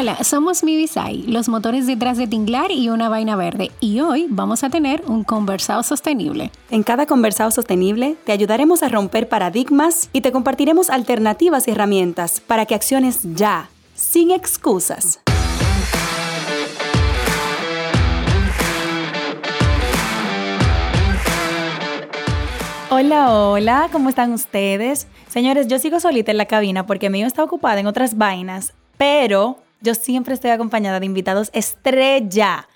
Hola, somos Mibisai, los motores detrás de Tinglar y una vaina verde, y hoy vamos a tener un conversado sostenible. En cada conversado sostenible te ayudaremos a romper paradigmas y te compartiremos alternativas y herramientas para que acciones ya, sin excusas. Hola, hola, ¿cómo están ustedes? Señores, yo sigo solita en la cabina porque mi está ocupada en otras vainas, pero yo siempre estoy acompañada de invitados estrella.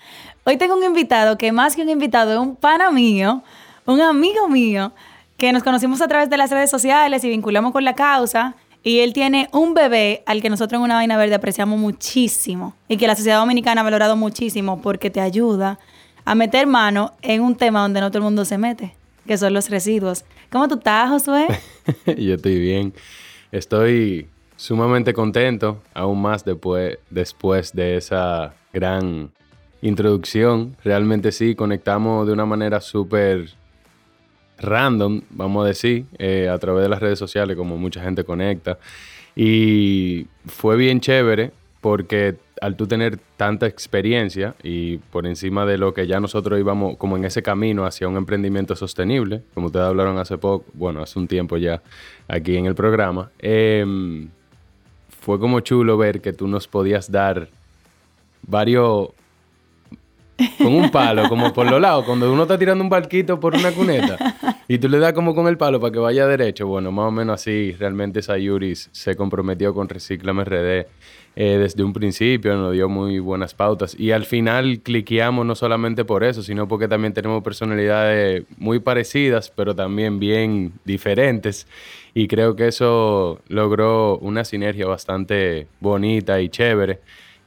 Hoy tengo un invitado que más que un invitado es un pana mío, un amigo mío, que nos conocimos a través de las redes sociales y vinculamos con la causa. Y él tiene un bebé al que nosotros en Una Vaina Verde apreciamos muchísimo y que la sociedad dominicana ha valorado muchísimo porque te ayuda a meter mano en un tema donde no todo el mundo se mete, que son los residuos. ¿Cómo tú estás, Josué? Yo estoy bien. Estoy sumamente contento, aún más después, después de esa gran introducción. Realmente sí, conectamos de una manera súper random, vamos a decir, eh, a través de las redes sociales, como mucha gente conecta. Y fue bien chévere porque al tú tener tanta experiencia y por encima de lo que ya nosotros íbamos como en ese camino hacia un emprendimiento sostenible, como ustedes hablaron hace poco, bueno, hace un tiempo ya aquí en el programa, eh, fue como chulo ver que tú nos podías dar varios con un palo, como por los lados, cuando uno está tirando un barquito por una cuneta y tú le das como con el palo para que vaya derecho. Bueno, más o menos así, realmente Sayuris se comprometió con Reciclame RD eh, desde un principio, nos dio muy buenas pautas y al final cliqueamos no solamente por eso, sino porque también tenemos personalidades muy parecidas, pero también bien diferentes y creo que eso logró una sinergia bastante bonita y chévere.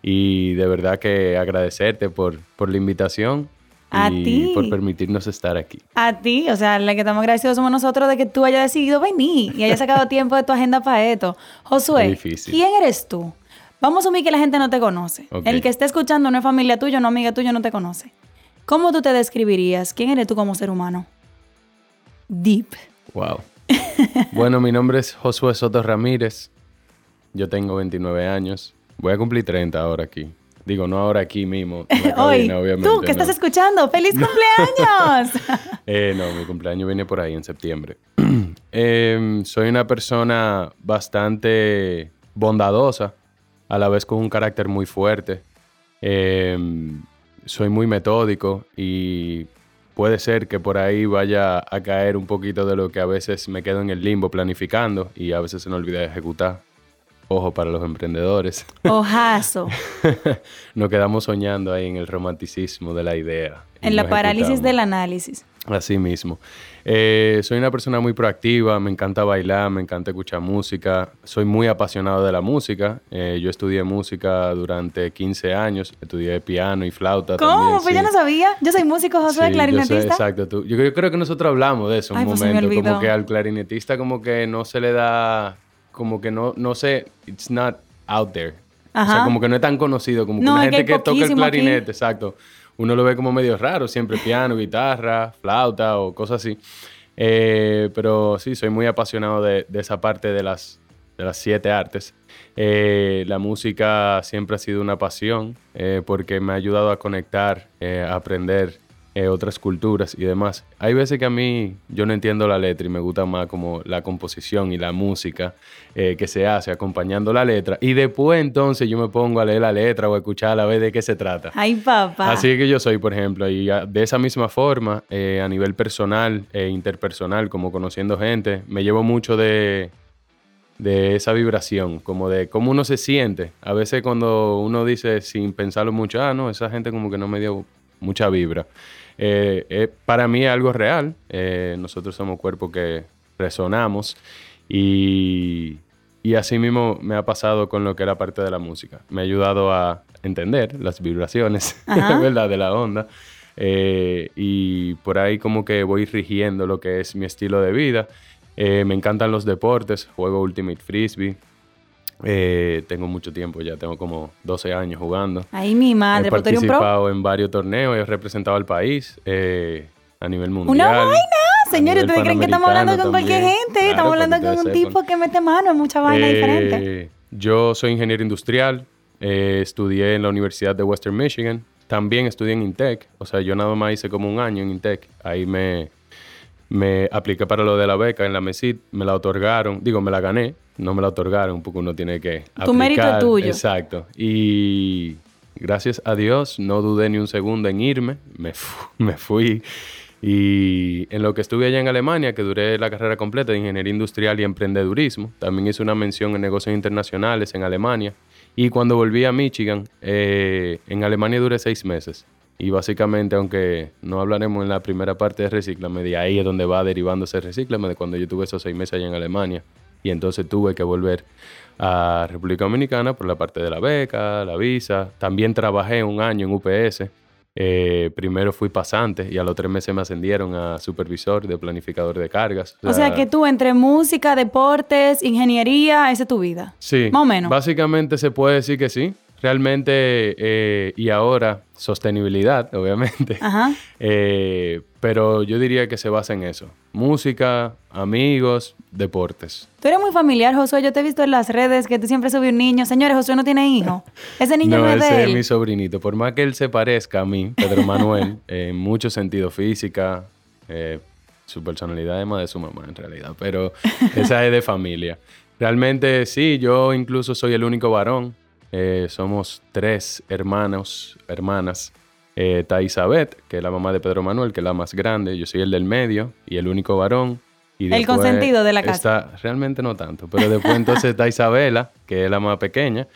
Y de verdad que agradecerte por, por la invitación. A y ti. por permitirnos estar aquí. A ti, o sea, la que estamos agradecidos somos nosotros de que tú hayas decidido venir y hayas sacado tiempo de tu agenda para esto. Josué. ¿quién eres tú? Vamos a asumir que la gente no te conoce. El que esté escuchando no es familia tuya, no amiga tuya, no te conoce. ¿Cómo tú te describirías? ¿Quién eres tú como ser humano? Deep. Wow. bueno, mi nombre es Josué Soto Ramírez. Yo tengo 29 años. Voy a cumplir 30 ahora aquí. Digo, no ahora aquí mismo. Hoy, obviamente, tú que estás escuchando, ¡feliz cumpleaños! Eh, no, mi cumpleaños viene por ahí en septiembre. Em, soy una persona bastante bondadosa, a la vez con un carácter muy fuerte. Em, soy muy metódico y puede ser que por ahí vaya a caer un poquito de lo que a veces me quedo en el limbo planificando y a veces se me olvida ejecutar. Ojo para los emprendedores. Ojazo. Nos quedamos soñando ahí en el romanticismo de la idea. En la parálisis ejecutamos. del análisis. Así mismo. Eh, soy una persona muy proactiva, me encanta bailar, me encanta escuchar música, soy muy apasionado de la música. Eh, yo estudié música durante 15 años, estudié piano y flauta. ¿Cómo? también, Pues yo sí. no sabía. Yo soy músico, Josué, Sí, yo sé, clarinetista. exacto. tú- Yo, yo creo que nosotros hablamos de eso un Ay, pues me momento, como que al clarinetista como que no se le da, como que no, no sé, it's not out there. O sea, Ajá. como que no es tan conocido, como que No, que gente hay que, toca el aquí. clarinete, exacto. Uno lo ve como medio raro, siempre piano, guitarra, flauta o cosas así. Eh, pero sí, soy muy apasionado de, esa parte de las, de las siete artes. Eh, la música siempre ha sido una pasión eh, porque me ha ayudado a conectar, eh, a aprender eh, otras culturas y demás. Hay veces que a mí yo no entiendo la letra y me gusta más como la composición y la música eh, que se hace acompañando la letra. Y después entonces yo me pongo a leer la letra o a escuchar a ver de qué se trata. Ay, papá. Así que yo soy, por ejemplo, y de esa misma forma, eh, a nivel personal e interpersonal, como conociendo gente, me llevo mucho de, de esa vibración, como de cómo uno se siente. A veces cuando uno dice sin pensarlo mucho, ah, no, esa gente como que no me dio mucha vibra. Eh, eh, para mí es algo real. Eh, nosotros somos cuerpos que resonamos y, y así mismo me ha pasado con lo que era parte de la música. Me ha ayudado a entender las vibraciones. ¿verdad? De la onda. Eh, y por ahí como que voy rigiendo lo que es mi estilo de vida. Me encantan los deportes, juego Ultimate Frisbee. Eh, tengo mucho tiempo ya, tengo como 12 años jugando. Ahí mi madre, He participado pro. en varios torneos, he representado al país eh, a nivel mundial. Una vaina, señores, ustedes creen que estamos hablando con cualquier gente, Claro, estamos hablando con un tipo que mete mano en mucha vaina Eh, diferente. Yo soy ingeniero industrial, eh, estudié en la Universidad de Western Michigan, también estudié en Intec, o sea, yo nada más hice como un año en Intec, ahí me, me apliqué para lo de la beca en la MESID, me la otorgaron, digo, me la gané, no me la otorgaron, porque uno tiene que Tu mérito es aplicar. tuyo. Exacto, y gracias a Dios no dudé ni un segundo en irme, me, fu- me fui. Y en lo que estuve allá en Alemania, que duré la carrera completa de ingeniería industrial y emprendedurismo, también hice una mención en negocios internacionales en Alemania. Y cuando volví a Michigan, eh, en Alemania duré seis meses. Y básicamente, aunque no hablaremos en la primera parte de Reciclame, de ahí es donde va derivándose Reciclame, de cuando yo tuve esos seis meses allá en Alemania. Y entonces tuve que volver a República Dominicana por la parte de la beca, la visa. También trabajé un año en UPS. Eh, primero fui pasante y a los tres meses me ascendieron a supervisor de planificador de cargas. o sea que tú entre música, deportes, ingeniería, esa es tu vida. Sí. Más o menos. Básicamente se puede decir que sí. Realmente, eh, y ahora, sostenibilidad, obviamente. Ajá. Eh, pero yo diría que se basa en eso. Música, amigos, deportes. Tú eres muy familiar, Josué. Yo te he visto en las redes que tú siempre subes un niño. Señores, Josué no tiene hijo. Ese niño no, no, es de él. es mi sobrinito. Por más que él se parezca a mí, Pedro Manuel, eh, en mucho sentido física, eh, su personalidad es más de su mamá en realidad, pero esa es de familia. Realmente sí, yo incluso soy el único varón. Eh, somos tres hermanos, hermanas. Eh, está Isabel, que es la mamá de Pedro Manuel, que es la más grande. Yo soy el del medio y el único varón. Y El consentido de la casa. Está, realmente no tanto, pero después entonces está Isabela, que es la más pequeña.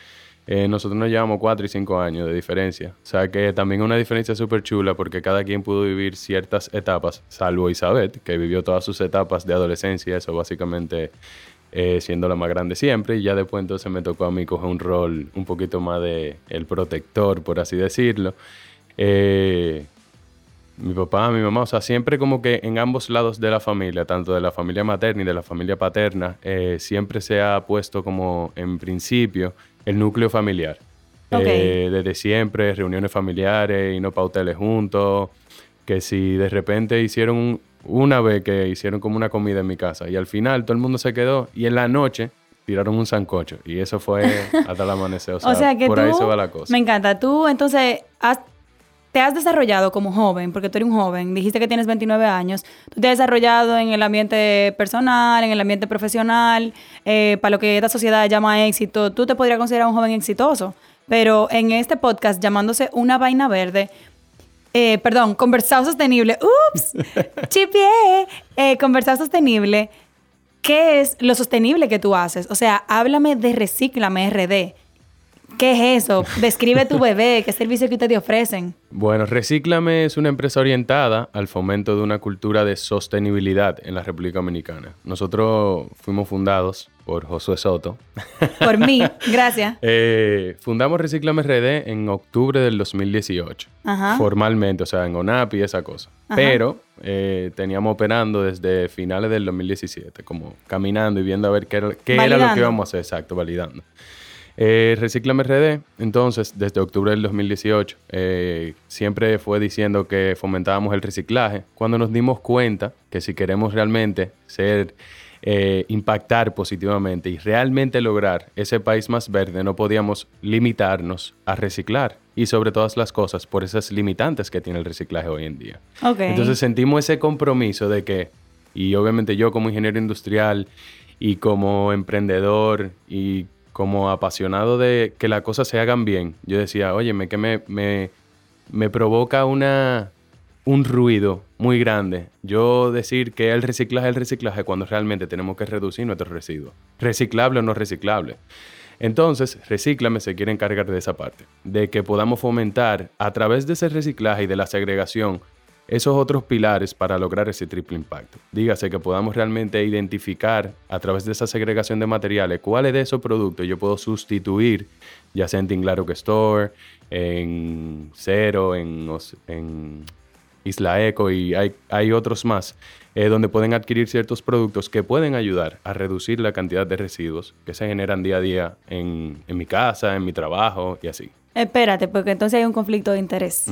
Eh, nosotros nos llevamos cuatro y cinco años de diferencia. O sea que también es una diferencia súper chula porque cada quien pudo vivir ciertas etapas, salvo Isabel, que vivió todas sus etapas de adolescencia, eso básicamente eh, siendo la más grande siempre. Y ya después entonces me tocó a mí coger un rol un poquito más de el protector, por así decirlo. Eh, mi papá, mi mamá, o sea, siempre como que en ambos lados de la familia, tanto de la familia materna y de la familia paterna, eh, siempre se ha puesto como en principio el núcleo familiar. Ok. Eh, desde siempre, reuniones familiares, irnos para hoteles juntos, que si de repente hicieron una vez que hicieron como una comida en mi casa y al final todo el mundo se quedó y en la noche tiraron un sancocho y eso fue hasta el amanecer. O sea, O sea que por tú, ahí se va la cosa. me encanta, tú entonces has- te has desarrollado como joven, porque tú eres un joven, dijiste que tienes 29 años, tú te has desarrollado en el ambiente personal, en el ambiente profesional, eh, para lo que esta sociedad llama éxito, tú te podrías considerar un joven exitoso, pero en este podcast llamándose Una Vaina Verde, eh, perdón, Conversado Sostenible, ups, chipié, eh, Conversado Sostenible, ¿qué es lo sostenible que tú haces? O sea, háblame de Recíclame RD. ¿Qué es eso? Describe tu bebé, qué servicio que ustedes ofrecen. Bueno, Recíclame es una empresa orientada al fomento de una cultura de sostenibilidad en la República Dominicana. Nosotros fuimos fundados por Josué Soto. Por mí, gracias. Eh, fundamos Recíclame RD en octubre del 2018. Ajá. Formalmente, o sea, en ONAP y esa cosa. Ajá. Pero eh, teníamos operando desde finales del 2017, como caminando y viendo a ver qué era, qué era lo que íbamos a hacer, exacto, validando. Eh, Recíclame RD, entonces, desde octubre del 2018, eh, siempre fue diciendo que fomentábamos el reciclaje. Cuando nos dimos cuenta que si queremos realmente ser, eh, impactar positivamente y realmente lograr ese país más verde, no podíamos limitarnos a reciclar. Y sobre todas las cosas, por esas limitantes que tiene el reciclaje hoy en día. Entonces sentimos ese compromiso de que, y obviamente yo como ingeniero industrial y como emprendedor y como apasionado de que las cosas se hagan bien, yo decía, óyeme, que me, me, me provoca una, un ruido muy grande yo decir que el reciclaje es el reciclaje cuando realmente tenemos que reducir nuestros residuos, reciclable o no reciclable. Entonces, Recíclame se quiere encargar de esa parte, de que podamos fomentar a través de ese reciclaje y de la segregación esos otros pilares para lograr ese triple impacto. Dígase que podamos realmente identificar a través de esa segregación de materiales cuáles de esos productos yo puedo sustituir, ya sea en Tinglaroc Store, en Cero, en, en Isla Eco y hay, hay otros más, eh, donde pueden adquirir ciertos productos que pueden ayudar a reducir la cantidad de residuos que se generan día a día en, mi casa, en mi trabajo y así. Espérate, porque entonces hay un conflicto de interés.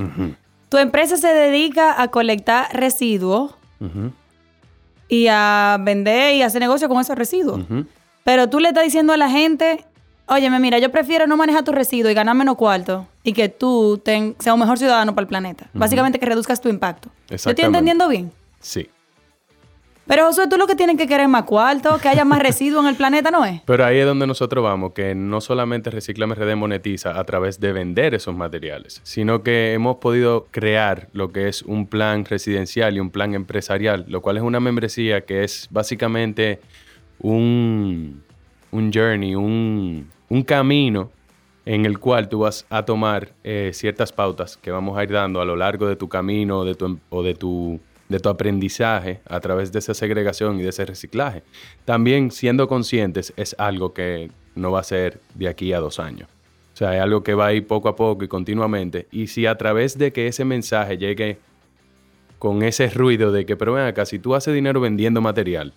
Tu empresa se dedica a colectar residuos y a vender y hacer negocio con esos residuos. Pero tú le estás diciendo a la gente, óyeme, mira, yo prefiero no manejar tu residuo y ganar menos cuarto y que tú seas un mejor ciudadano para el planeta. Básicamente que reduzcas tu impacto. ¿Yo estoy entendiendo bien? Sí. Pero Josué, tú lo que tienes que querer es más cuarto, que haya más residuos en el planeta, ¿no es? Pero ahí es donde nosotros vamos, que no solamente Reciclame RD monetiza a través de vender esos materiales, sino que hemos podido crear lo que es un plan residencial y un plan empresarial, lo cual es una membresía que es básicamente un, un journey, un, un camino en el cual tú vas a tomar eh, ciertas pautas que vamos a ir dando a lo largo de tu camino de tu, o de tu de tu aprendizaje a través de esa segregación y de ese reciclaje. También siendo conscientes es algo que no va a ser de aquí a dos años. O sea, es algo que va a ir poco a poco y continuamente. Y si a través de que ese mensaje llegue con ese ruido de que, pero ven acá, si tú haces dinero vendiendo material,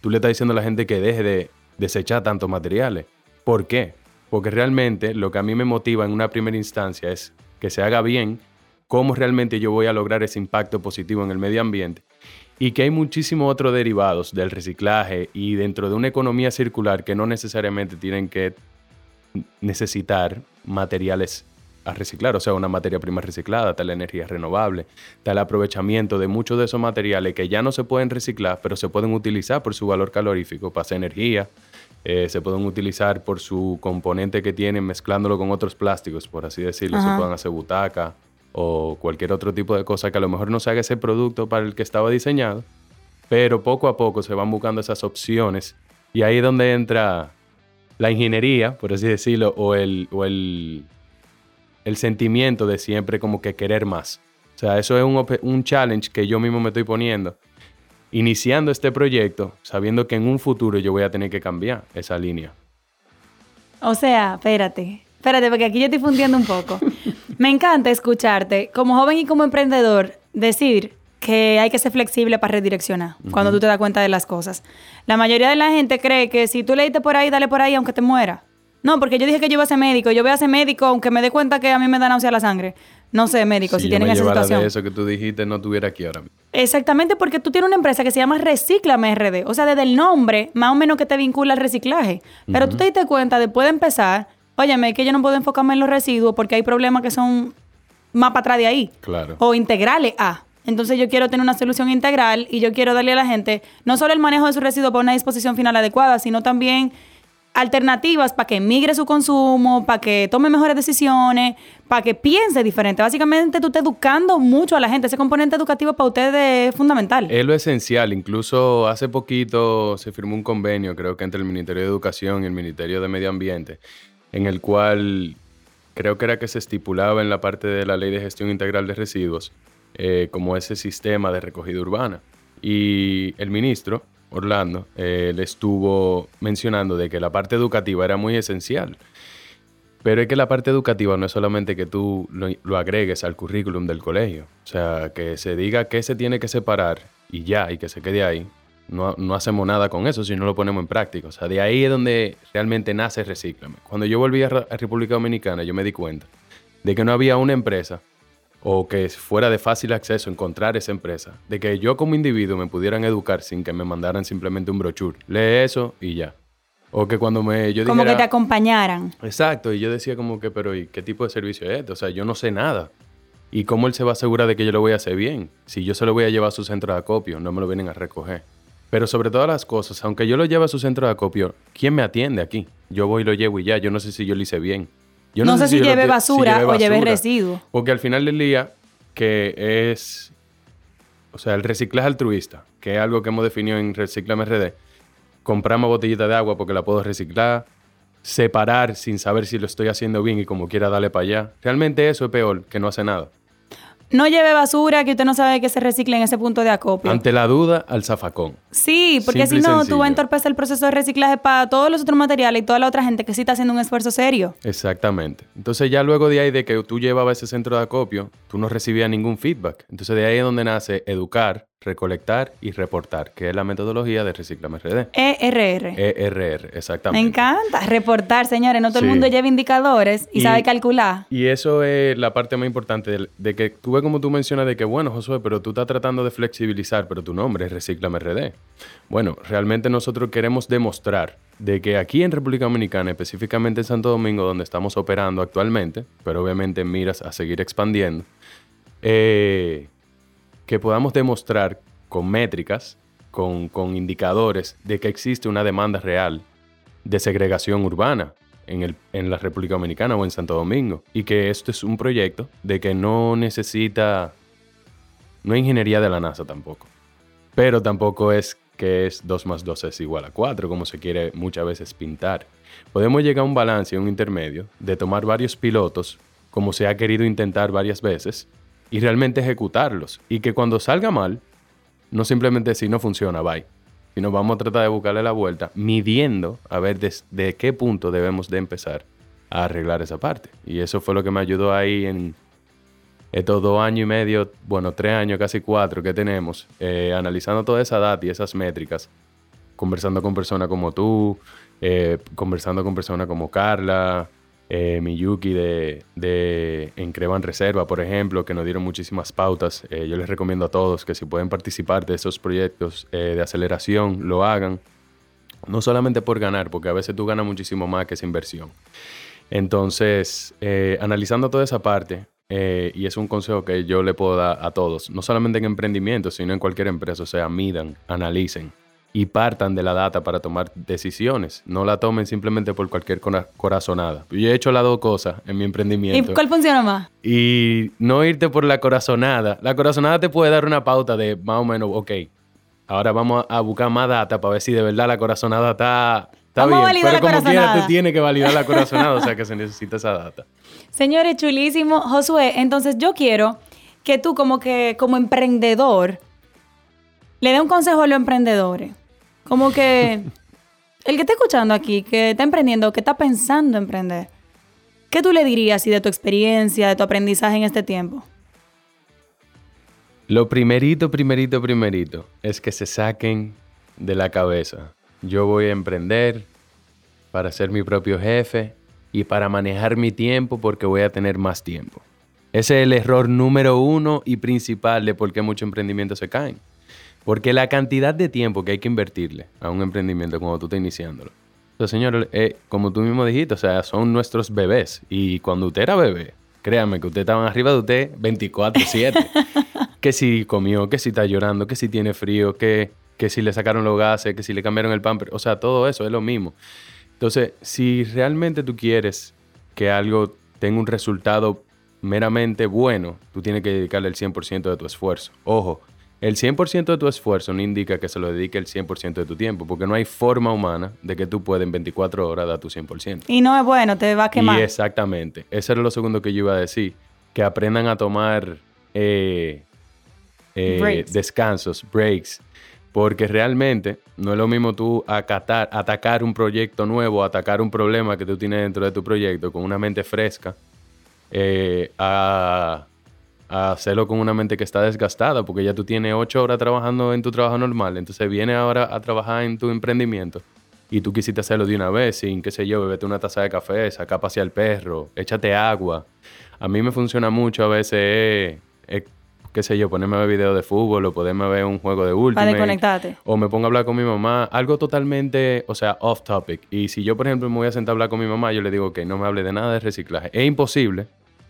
tú le estás diciendo a la gente que deje de desechar tantos materiales. ¿Por qué? Porque realmente lo que a mí me motiva en una primera instancia es que se haga bien cómo realmente yo voy a lograr ese impacto positivo en el medio ambiente. Y que hay muchísimos otros derivados del reciclaje y dentro de una economía circular que no necesariamente tienen que necesitar materiales a reciclar, o sea, una materia prima reciclada, tal energía renovable, tal aprovechamiento de muchos de esos materiales que ya no se pueden reciclar, pero se pueden utilizar por su valor calorífico para hacer energía, eh, se pueden utilizar por su componente que tienen mezclándolo con otros plásticos, por así decirlo, se pueden hacer butaca, o cualquier otro tipo de cosa que a lo mejor no se haga ese producto para el que estaba diseñado, pero poco a poco se van buscando esas opciones y ahí es donde entra la ingeniería, por así decirlo, o el, o el, el sentimiento de siempre como que querer más. O sea, eso es un, un challenge que yo mismo me estoy poniendo, iniciando este proyecto, sabiendo que en un futuro yo voy a tener que cambiar esa línea. O sea, espérate, espérate, porque aquí yo estoy fundiendo un poco. Me encanta escucharte, como joven y como emprendedor, decir que hay que ser flexible para redireccionar cuando tú te das cuenta de las cosas. La mayoría de la gente cree que si tú leíste por ahí, dale por ahí aunque te muera. No, porque yo dije que yo iba a ser médico. Yo voy a ser médico aunque me dé cuenta que a mí me da náusea la sangre. No sé, médico, si, tienen esa situación. de eso que tú dijiste, no estuviera aquí ahora mismo. Exactamente, porque tú tienes una empresa que se llama Reciclame RD. O sea, desde el nombre, más o menos que te vincula al reciclaje. Pero tú te diste cuenta, después de empezar, óyeme, que yo no puedo enfocarme en los residuos porque hay problemas que son más para atrás de ahí. Claro. O integrales a. Entonces yo quiero tener una solución integral y yo quiero darle a la gente no solo el manejo de sus residuos para una disposición final adecuada, sino también alternativas para que migre su consumo, para que tome mejores decisiones, para que piense diferente. Básicamente tú estás educando mucho a la gente. Ese componente educativo para ustedes es fundamental. Es lo esencial. Incluso hace poquito se firmó un convenio, creo que entre el Ministerio de Educación y el Ministerio de Medio Ambiente, en el cual creo que era que se estipulaba en la parte de la ley de gestión integral de residuos eh, como ese sistema de recogida urbana. Y el ministro, Orlando, eh, le estuvo mencionando de que la parte educativa era muy esencial. Pero es que la parte educativa no es solamente que tú lo, lo, agregues al currículum del colegio. O sea, que se diga qué se tiene que separar y ya, y que se quede ahí no, hacemos nada con eso si no lo ponemos en práctica. O sea, de ahí es donde realmente nace Reciclame. Cuando yo volví a, República Dominicana, yo me di cuenta de que no había una empresa o que fuera de fácil acceso encontrar esa empresa, de que yo como individuo me pudieran educar sin que me mandaran simplemente un brochure. Lee eso y ya. O que cuando me... Yo como que te acompañaran. Exacto, y yo decía como que, pero ¿y qué tipo de servicio es este? O sea, yo no sé nada. ¿Y cómo él se va a asegurar de que yo lo voy a hacer bien? Si yo se lo voy a llevar a su centro de acopio, no me lo vienen a recoger. Pero sobre todas las cosas, aunque yo lo lleve a su centro de acopio, ¿quién me atiende aquí? Yo voy y lo llevo y ya. Yo no sé si yo lo hice bien. Yo no, sé, si, lleve basura o lleve residuos. Porque al final del día, que es, o sea, el reciclaje altruista, que es algo que hemos definido en Reciclame RD, compramos botellita de agua porque la puedo reciclar, separar sin saber si lo estoy haciendo bien y como quiera darle para allá. Realmente eso es peor que no hace nada. No lleve basura que usted no sabe que se recicle en ese punto de acopio. Ante la duda, al zafacón. Sí, porque Simple si no, tú vas a entorpecer el proceso de reciclaje para todos los otros materiales y toda la otra gente que sí está haciendo un esfuerzo serio. Exactamente. Entonces ya luego de ahí de que tú llevabas ese centro de acopio, tú no recibías ningún feedback. Entonces de ahí es donde nace educar, recolectar y reportar, que es la metodología de Reciclame RD. ERR. ERR, Me exactamente. encanta. Reportar, señores. No todo el Sí. mundo lleva indicadores y, Y- sabe calcular. Y eso es la parte más importante de, de que tú ves como tú mencionas de que, bueno, Josué, pero tú estás tratando de flexibilizar, pero tu nombre es Reciclame RD. Bueno, realmente nosotros queremos demostrar de que aquí en República Dominicana, específicamente en Santo Domingo, donde estamos operando actualmente, pero obviamente en miras a seguir expandiendo, eh, que podamos demostrar con métricas, con, con indicadores, de que existe una demanda real de segregación urbana en, el, en la República Dominicana o en Santo Domingo. Y que esto es un proyecto de que no necesita, no ingeniería de la NASA tampoco. Pero tampoco es que es 2 más 2 es igual a 4, como se quiere muchas veces pintar. Podemos llegar a un balance, un intermedio, de tomar varios pilotos, como se ha querido intentar varias veces, y realmente ejecutarlos. Y que cuando salga mal, no simplemente decir no funciona, bye. Sino vamos a tratar de buscarle la vuelta, midiendo a ver desde qué punto debemos de empezar a arreglar esa parte. Y eso fue lo que me ayudó ahí en estos dos años y medio, bueno, tres años, casi cuatro que tenemos, eh, analizando toda esa data y esas métricas, conversando con personas como tú, eh, conversando con personas como Carla, eh, Miyuki de, de Encrevan Reserva, por ejemplo, que nos dieron muchísimas pautas. Eh, yo les recomiendo a todos que si pueden participar de esos proyectos eh, de aceleración, lo hagan. No solamente por ganar, porque a veces tú ganas muchísimo más que esa inversión. Entonces, eh, analizando toda esa parte, eh, y es un consejo que yo le puedo dar a todos, no solamente en emprendimiento, sino en cualquier empresa, o sea, midan, analicen y partan de la data para tomar decisiones. No la tomen simplemente por cualquier cora- corazonada. Yo he hecho las dos cosas en mi ¿Y emprendimiento. cuál funciona más? Y no irte por la corazonada. La corazonada te puede dar una pauta de más o menos, ok, ahora vamos a buscar más data para ver si de verdad la corazonada está, está Vamos bien. Pero la como quiera, tú tienes que validar la corazonada, o sea que se necesita esa data. Señores, chulísimo. Josué, entonces yo quiero que tú como que como emprendedor le dé un consejo a los emprendedores. Como que el que está escuchando aquí, que está emprendiendo, que está pensando emprender, ¿qué tú le dirías y de tu experiencia, de tu aprendizaje en este tiempo? Lo primerito, primerito, primerito es que se saquen de la cabeza. Yo voy a emprender para ser mi propio jefe y para manejar mi tiempo porque voy a tener más tiempo. Ese es el error número uno y principal de por qué muchos emprendimientos se caen. Porque la cantidad de tiempo que hay que invertirle a un emprendimiento cuando tú estás iniciándolo. Entonces, señor, eh, como tú mismo dijiste, o sea, son nuestros bebés. Y cuando usted era bebé, créame que ustedes estaban arriba de usted 24-7. que si comió, que si está llorando, que si tiene frío, que, que si le sacaron los gases, que si le cambiaron el pamper. O sea, todo eso es lo mismo. Entonces, si realmente tú quieres que algo tenga un resultado meramente bueno, tú tienes que dedicarle el 100% de tu esfuerzo. Ojo, el 100% de tu esfuerzo no indica que se lo dedique el 100% de tu tiempo, porque no hay forma humana de que tú puedas en 24 horas dar tu 100%. Y no es bueno, te va a quemar. Y exactamente. Eso era lo segundo que yo iba a decir. Que aprendan a tomar eh, eh, Breaks. descansos, breaks. Porque realmente no es lo mismo tú acatar, atacar un proyecto nuevo, atacar un problema que tú tienes dentro de tu proyecto con una mente fresca, eh, a, a hacerlo con una mente que está desgastada, porque ya tú tienes ocho horas trabajando en tu trabajo normal, entonces viene ahora a trabajar en tu emprendimiento y tú quisiste hacerlo de una vez, sin, qué sé yo, bebete una taza de café, saca a pasear al perro, échate agua. A mí me funciona mucho a veces, eh, eh, qué sé yo, ponerme a ver videos de fútbol o poderme ver un juego de último. Para desconectarte. O me pongo a hablar con mi mamá, algo totalmente, o sea, off topic. Y si yo, por ejemplo, me voy a sentar a hablar con mi mamá, yo le digo que no me hable de nada de reciclaje. Es imposible,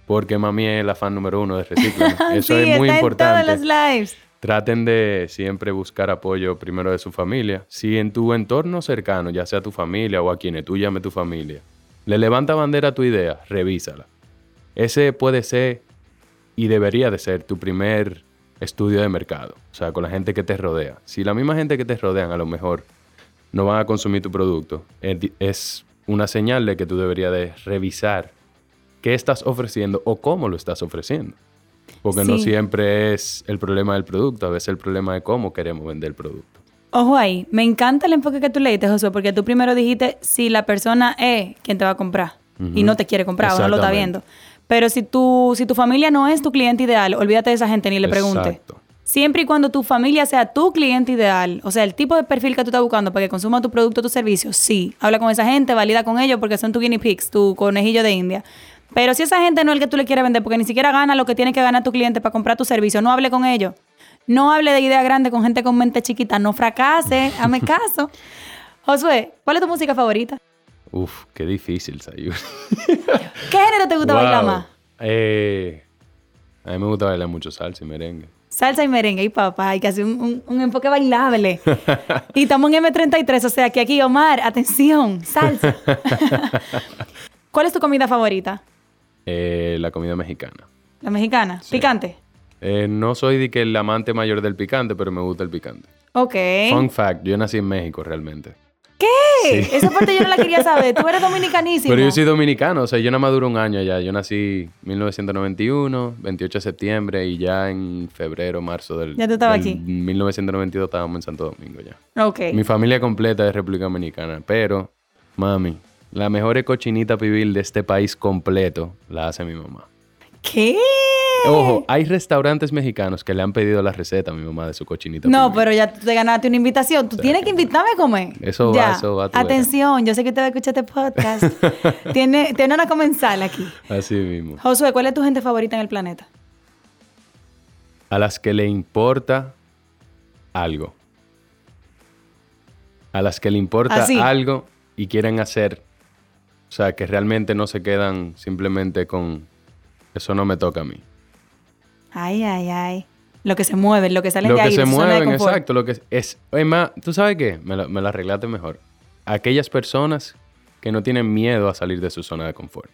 porque mami es la fan número uno de reciclaje. Eso sí, es muy está importante. en lives. Traten de siempre buscar apoyo primero de su familia. Si en tu entorno cercano, ya sea tu familia o a quienes tú llames tu familia, le levanta bandera a tu idea, revísala. Ese puede ser y debería de ser tu primer estudio de mercado. O sea, con la gente que te rodea. Si la misma gente que te rodean a lo mejor no van a consumir tu producto, es una señal de que tú deberías de revisar qué estás ofreciendo o cómo lo estás ofreciendo. Porque no siempre es el problema del producto, a veces el problema de cómo queremos vender el producto. Ojo ahí, me encanta el enfoque que tú leíste, Josué, porque tú primero dijiste si la persona es quien te va a comprar y no te quiere comprar o no lo está viendo. Pero si tu, si tu familia no es tu cliente ideal, olvídate de esa gente ni le pregunte. Exacto. Siempre y cuando tu familia sea tu cliente ideal, o sea, el tipo de perfil que tú estás buscando para que consuma tu producto o tu servicio, sí, habla con esa gente, valida con ellos porque son tu guinea pigs, tu conejillo de India. Pero si esa gente no es el que tú le quieres vender, porque ni siquiera gana lo que tiene que ganar tu cliente para comprar tu servicio, no hable con ellos. No hable de idea grande con gente con mente chiquita, no fracase, hazme caso. Josué, ¿cuál es tu música favorita? Uf, qué difícil, Sayuri. ¿Qué género te gusta bailar más? Eh, a mí me gusta bailar mucho salsa y merengue. Salsa y merengue, y papá, hay que hacer un, un- un enfoque bailable. y estamos en M33, o sea que aquí, Omar, atención, salsa. ¿Cuál es tu comida favorita? Eh, la comida mexicana. La mexicana, Sí. picante. Eh, no soy de que el amante mayor del picante, pero me gusta el picante. Ok. Fun fact, yo nací en México realmente. ¿Qué? Esa parte yo no la quería saber. Tú eres dominicanísimo. Pero yo soy dominicano, o sea, yo nada más duro un año ya. Yo nací 1991, 28 de septiembre y ya en febrero, marzo del, Ya tú estabas aquí. 1992 estábamos en Santo Domingo ya. Ok. Mi familia completa es República Dominicana, pero, mami, la mejor cochinita pibil de este país completo la hace mi mamá. ¿Qué? Ojo, hay restaurantes mexicanos que le han pedido la receta a mi mamá de su cochinita No, pibil. pero ya tú te ganaste una invitación. Tú tienes que invitarme a comer. Eso va, eso va. Atención, yo sé que usted va a escuchar este podcast. tiene, tiene una comensal aquí. Así mismo. Josué, ¿cuál es tu gente favorita en el planeta? A las que le importa algo. A las que le importa Así. algo y quieren hacer. O sea, que realmente no se quedan simplemente con eso no me toca a mí. Ay, ay, ay. Lo que se mueve, lo que sale lo de que ahí, se su zona de mueven, exacto. Lo que es, es. Más, ¿tú sabes qué? Me lo, me lo arreglaste mejor. Aquellas personas que no tienen miedo a salir de su zona de confort.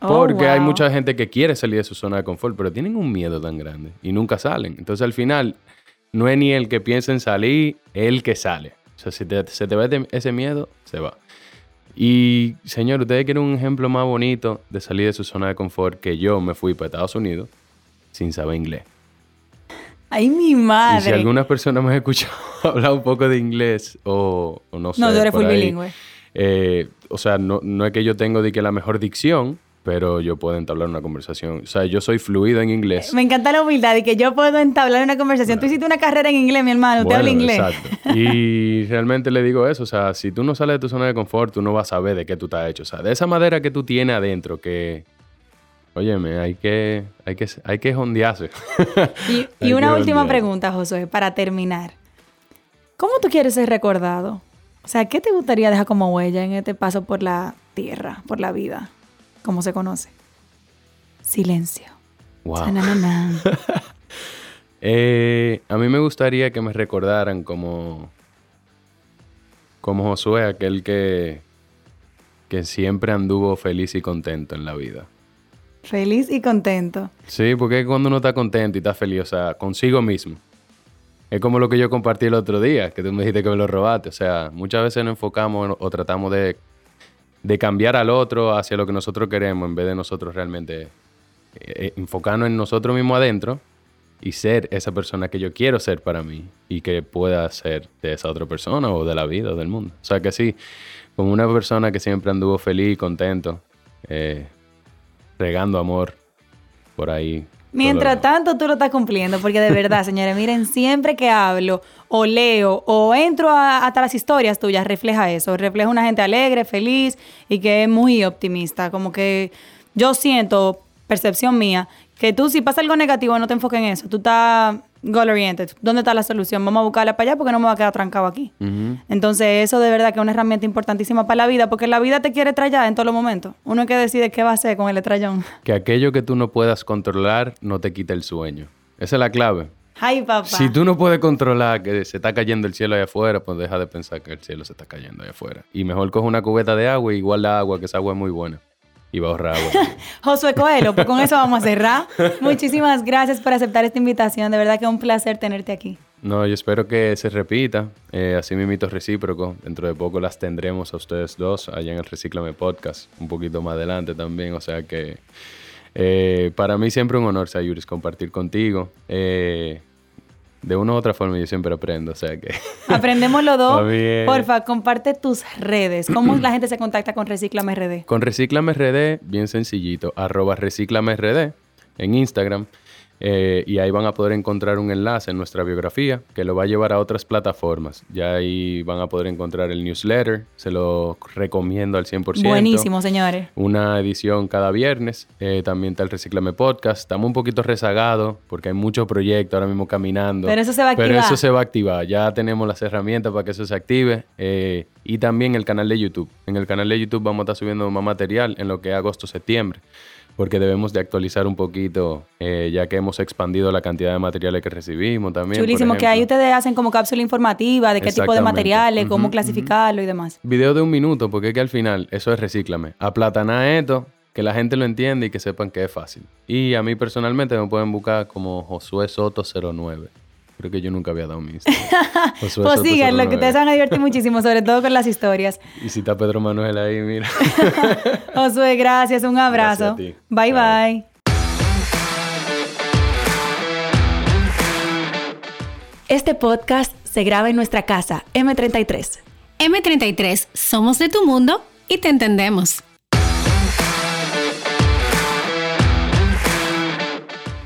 Oh, Porque hay mucha gente que quiere salir de su zona de confort, pero tienen un miedo tan grande y nunca salen. Entonces al final, no es ni el que piensa en salir, es el que sale. O sea, si te- se te va ese miedo, se va. Y señor, ustedes quieren un ejemplo más bonito de salir de su zona de confort que yo me fui para Estados Unidos sin saber inglés. Ay, mi madre. Y si algunas personas me han escuchado hablar un poco de inglés o, o no sé. No, tú eres full bilingüe. eh, o sea, no, no es que yo tengo de que la mejor dicción, pero yo puedo entablar una conversación. O sea, yo soy fluido en inglés. Me encanta la humildad y que yo puedo entablar una conversación. Tú hiciste una carrera en inglés, mi hermano. Usted habla Bueno, inglés. Exacto. Y realmente le digo eso. O sea, si tú no sales de tu zona de confort, tú no vas a saber de qué tú estás hecho. O sea, de esa madera que tú tienes adentro, que. Óyeme, hay que, hay que, hay que jondearse. Y, una última pregunta, Josué, para terminar. ¿Cómo tú quieres ser recordado? O sea, ¿qué te gustaría dejar como huella en este paso por la tierra, por la vida? ¿Cómo se conoce? Silencio. wow. Eh, a mí me gustaría que me recordaran como, como Josué, aquel que, que siempre anduvo feliz y contento en la vida. Feliz y contento. Sí, porque cuando uno está contento y está feliz, o sea, consigo mismo. Es como lo que yo compartí el otro día, que tú me dijiste que me lo robaste. O sea, muchas veces nos enfocamos o tratamos de, de cambiar al otro hacia lo que nosotros queremos en vez de nosotros realmente eh, eh, enfocarnos en nosotros mismos adentro y ser esa persona que yo quiero ser para mí y que pueda ser de esa otra persona o de la vida o del mundo. O sea que sí, como una persona que siempre anduvo feliz contento, eh, regando amor por ahí. Mientras tanto, tú lo estás cumpliendo, porque de verdad, señores, miren, siempre que hablo o leo o entro a- hasta las historias tuyas, refleja eso, refleja una gente alegre, feliz y que es muy optimista, como que yo siento, percepción mía, que tú si pasa algo negativo no te enfoques en eso, tú estás goal oriented, ¿dónde está la solución? Vamos a buscarla para allá porque no me va a quedar trancado aquí. Entonces, eso de verdad que es una herramienta importantísima para la vida, porque la vida te quiere trallar en todos los momentos. Uno es que decide qué va a hacer con el estrellón. Que aquello que tú no puedas controlar no te quite el sueño. Esa es la clave. Ay, papá. Si tú no puedes controlar que se está cayendo el cielo allá afuera, pues deja de pensar que el cielo se está cayendo allá afuera. Y mejor coge una cubeta de agua y guarda agua, que esa agua es muy buena. Y va a ahorrar agua. Josué Coelho, pues con eso vamos a cerrar. Muchísimas gracias por aceptar esta invitación. De verdad que es un placer tenerte aquí. No, yo espero que se repita. Eh, así mismito recíproco. Dentro de poco las tendremos a ustedes dos allá en el Recíclame Podcast. Un poquito más adelante también. O sea que Eh, para mí siempre un honor, Sayuris, compartir contigo. Eh, de una u otra forma yo siempre aprendo, o sea que... Aprendemos los dos. Porfa, comparte tus redes. ¿Cómo la gente se contacta con Reciclame RD? Con Reciclame RD, bien sencillito, arroba Reciclame RD en Instagram. Eh, y ahí van a poder encontrar un enlace en nuestra biografía que lo va a llevar a otras plataformas. Ya ahí van a poder encontrar el newsletter, se lo recomiendo al 100%. Buenísimo, señores. Una edición cada viernes. Eh, también está el Reciclame Podcast. Estamos un poquito rezagados porque hay muchos proyectos ahora mismo caminando. Pero eso se va a activar. Pero eso se va a activar. Ya tenemos las herramientas para que eso se active. Eh, y también el canal de YouTube. En el canal de YouTube vamos a estar subiendo más material en lo que es agosto-septiembre porque debemos de actualizar un poquito, eh, ya que hemos expandido la cantidad de materiales que recibimos también. Chulísimo, que ahí ustedes hacen como cápsula informativa de qué tipo de materiales, cómo clasificarlo y demás. Video de un minuto, porque es que al final eso es recíclame. Aplatanar esto, que la gente lo entienda y que sepan que es fácil. Y a mí personalmente me pueden buscar como Josué Soto 09. Creo que yo nunca había dado mi Instagram. pues síganlo, que ustedes van a divertir muchísimo, sobre todo con las historias. Y si está Pedro Manuel ahí, mira. Josué, gracias, un abrazo. Bye, bye. Este podcast se graba en nuestra casa, M33. M33, somos de tu mundo y te entendemos.